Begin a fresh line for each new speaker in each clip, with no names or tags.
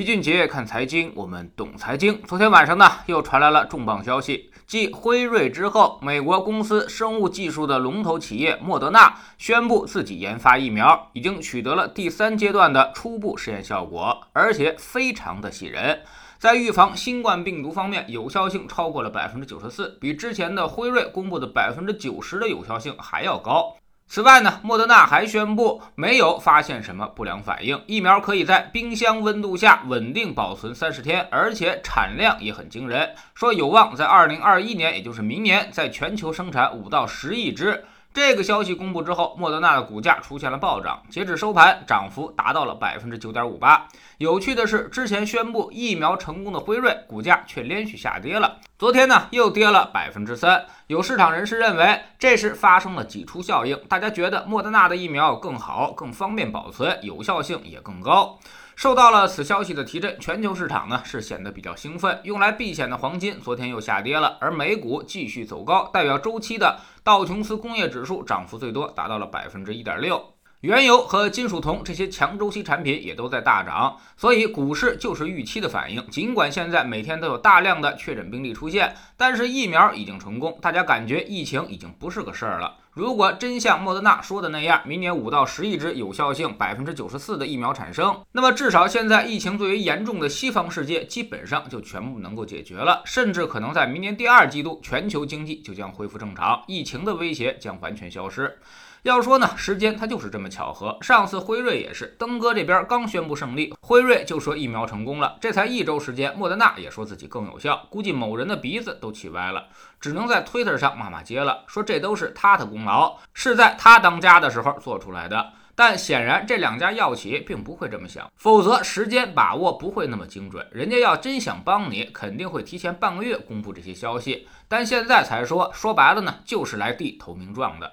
齐俊杰看财经，我们懂财经。昨天晚上呢，又传来了重磅消息，继辉瑞之后，美国公司生物技术的龙头企业莫德纳宣布自己研发疫苗，已经取得了第三阶段的初步试验效果，而且非常的喜人，在预防新冠病毒方面有效性超过了百分之九十四，比之前的辉瑞公布的百分之九十的有效性还要高。此外呢，莫德纳还宣布没有发现什么不良反应，疫苗可以在冰箱温度下稳定保存三十天，而且产量也很惊人，说有望在二零二一年，也就是明年，在全球生产五到十亿只。这个消息公布之后，莫德纳的股价出现了暴涨，截止收盘，涨幅达到了百分之九点五八。有趣的是，之前宣布疫苗成功的辉瑞股价却连续下跌了，昨天呢又跌了百分之三。有市场人士认为，这是发生了挤出效应，大家觉得莫德纳的疫苗更好、更方便保存，有效性也更高。受到了此消息的提振，全球市场呢是显得比较兴奋。用来避险的黄金昨天又下跌了，而美股继续走高。代表周期的道琼斯工业指数涨幅最多，达到了百分之一点六。原油和金属铜这些强周期产品也都在大涨，所以股市就是预期的反应。尽管现在每天都有大量的确诊病例出现，但是疫苗已经成功，大家感觉疫情已经不是个事儿了。如果真像莫德纳说的那样，明年五到十亿只有效性百分之九十四的疫苗产生，那么至少现在疫情最为严重的西方世界基本上就全部能够解决了，甚至可能在明年第二季度全球经济就将恢复正常，疫情的威胁将完全消失。要说呢，时间它就是这么巧合。上次辉瑞也是，登哥这边刚宣布胜利，辉瑞就说疫苗成功了，这才一周时间，莫德纳也说自己更有效，估计某人的鼻子都气歪了，只能在 Twitter 上骂骂街了，说这都是他的功劳，是在他当家的时候做出来的。但显然这两家药企并不会这么想，否则时间把握不会那么精准。人家要真想帮你，肯定会提前半个月公布这些消息，但现在才说，说白了呢，就是来递投名状的。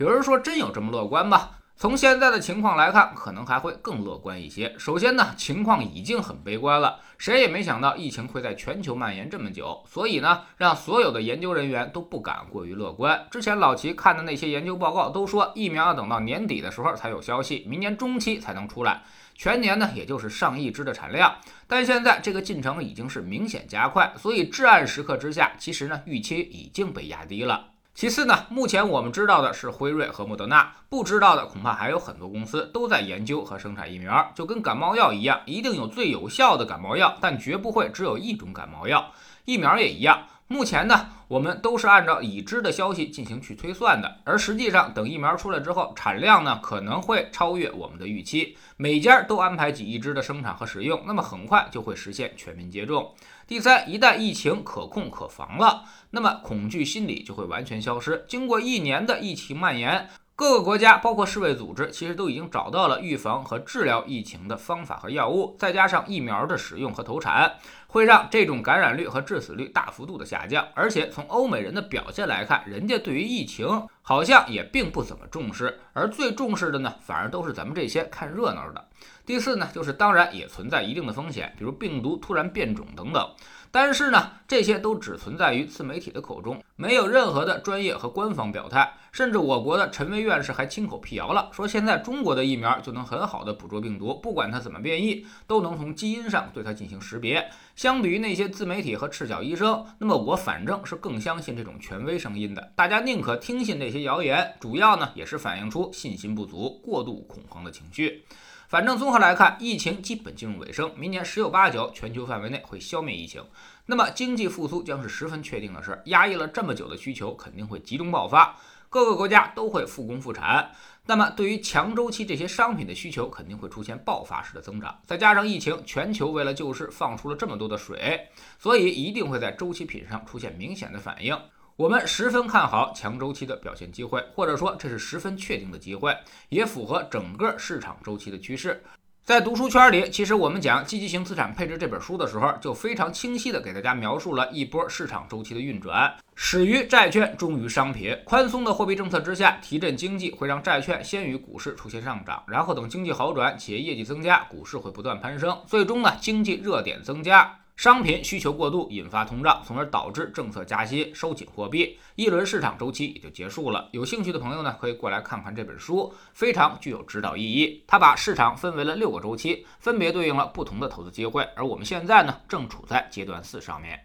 有人说真有这么乐观吗？从现在的情况来看，可能还会更乐观一些。首先呢，情况已经很悲观了，谁也没想到疫情会在全球蔓延这么久，所以呢，让所有的研究人员都不敢过于乐观。之前老齐看的那些研究报告都说，疫苗要等到年底的时候才有消息，明年中期才能出来，全年呢也就是上亿只的产量。但现在这个进程已经是明显加快，所以至暗时刻之下，其实呢预期已经被压低了。其次呢，目前我们知道的是辉瑞和莫德纳，不知道的恐怕还有很多公司都在研究和生产疫苗，就跟感冒药一样，一定有最有效的感冒药，但绝不会只有一种感冒药。疫苗也一样。目前呢，我们都是按照已知的消息进行去推算的，而实际上等疫苗出来之后，产量呢可能会超越我们的预期。每家都安排几亿只的生产和使用，那么很快就会实现全民接种。第三，一旦疫情可控可防了，那么恐惧心理就会完全消失。经过一年的疫情蔓延。各个国家，包括世卫组织，其实都已经找到了预防和治疗疫情的方法和药物，再加上疫苗的使用和投产，会让这种感染率和致死率大幅度的下降。而且从欧美人的表现来看，人家对于疫情好像也并不怎么重视，而最重视的呢，反而都是咱们这些看热闹的。第四呢，就是当然也存在一定的风险，比如病毒突然变种等等。但是呢，这些都只存在于自媒体的口中，没有任何的专业和官方表态。甚至我国的陈薇院士还亲口辟谣了，说现在中国的疫苗就能很好的捕捉病毒，不管它怎么变异，都能从基因上对它进行识别。相比于那些自媒体和赤脚医生，那么我反正是更相信这种权威声音的。大家宁可听信那些谣言，主要呢也是反映出信心不足、过度恐慌的情绪。反正综合来看，疫情基本进入尾声，明年十有八九全球范围内会消灭疫情。那么经济复苏将是十分确定的事，压抑了这么久的需求肯定会集中爆发，各个国家都会复工复产。那么对于强周期这些商品的需求肯定会出现爆发式的增长。再加上疫情，全球为了救市放出了这么多的水，所以一定会在周期品上出现明显的反应。我们十分看好强周期的表现机会，或者说这是十分确定的机会，也符合整个市场周期的趋势。在读书圈里，其实我们讲积极型资产配置这本书的时候，就非常清晰地给大家描述了一波市场周期的运转，始于债券，终于商品。宽松的货币政策之下，提振经济会让债券先于股市出现上涨，然后等经济好转，企业业绩增加，股市会不断攀升，最终呢，经济热点增加。商品需求过度引发通胀，从而导致政策加息、收紧货币，一轮市场周期也就结束了。有兴趣的朋友呢，可以过来看看这本书，非常具有指导意义。它把市场分为了六个周期，分别对应了不同的投资机会。而我们现在呢，正处在阶段四上面。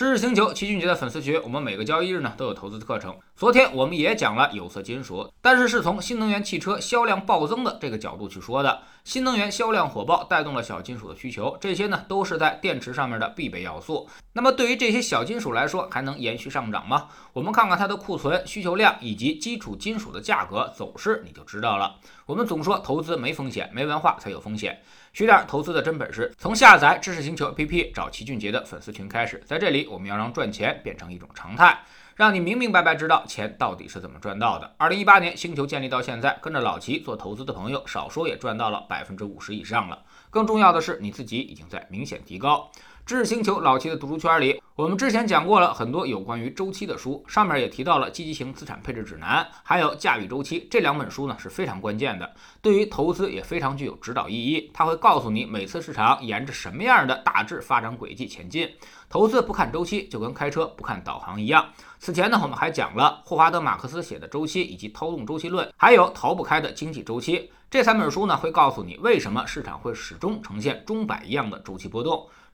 知识星球齐俊杰的粉丝群，我们每个交易日呢都有投资课程。昨天我们也讲了有色金属，但是是从新能源汽车销量暴增的这个角度去说的。新能源销量火爆，带动了小金属的需求，这些呢都是在电池上面的必备要素。那么对于这些小金属来说，还能延续上涨吗？我们看看它的库存、需求量以及基础金属的价格走势，你就知道了。我们总说投资没风险，没文化才有风险。学点投资的真本事，从下载知识星球 APP 找齐俊杰的粉丝群开始。在这里，我们要让赚钱变成一种常态。让你明明白白知道钱到底是怎么赚到的。二零一八年星球建立到现在，跟着老齐做投资的朋友，少说也赚到了百分之五十以上了。更重要的是，你自己已经在明显提高。知识星球老七的读书圈里，我们之前讲过了很多有关于周期的书，上面也提到了积极型资产配置指南，还有驾驭周期这两本书呢是非常关键的，对于投资也非常具有指导意义。它会告诉你每次市场沿着什么样的大致发展轨迹前进。投资不看周期，就跟开车不看导航一样。此前呢，我们还讲了霍华德·马克思写的周期以及操纵周期论，还有逃不开的经济周期。这三本书呢，会告诉你为什么市场会始终呈现钟摆一样的周期波动。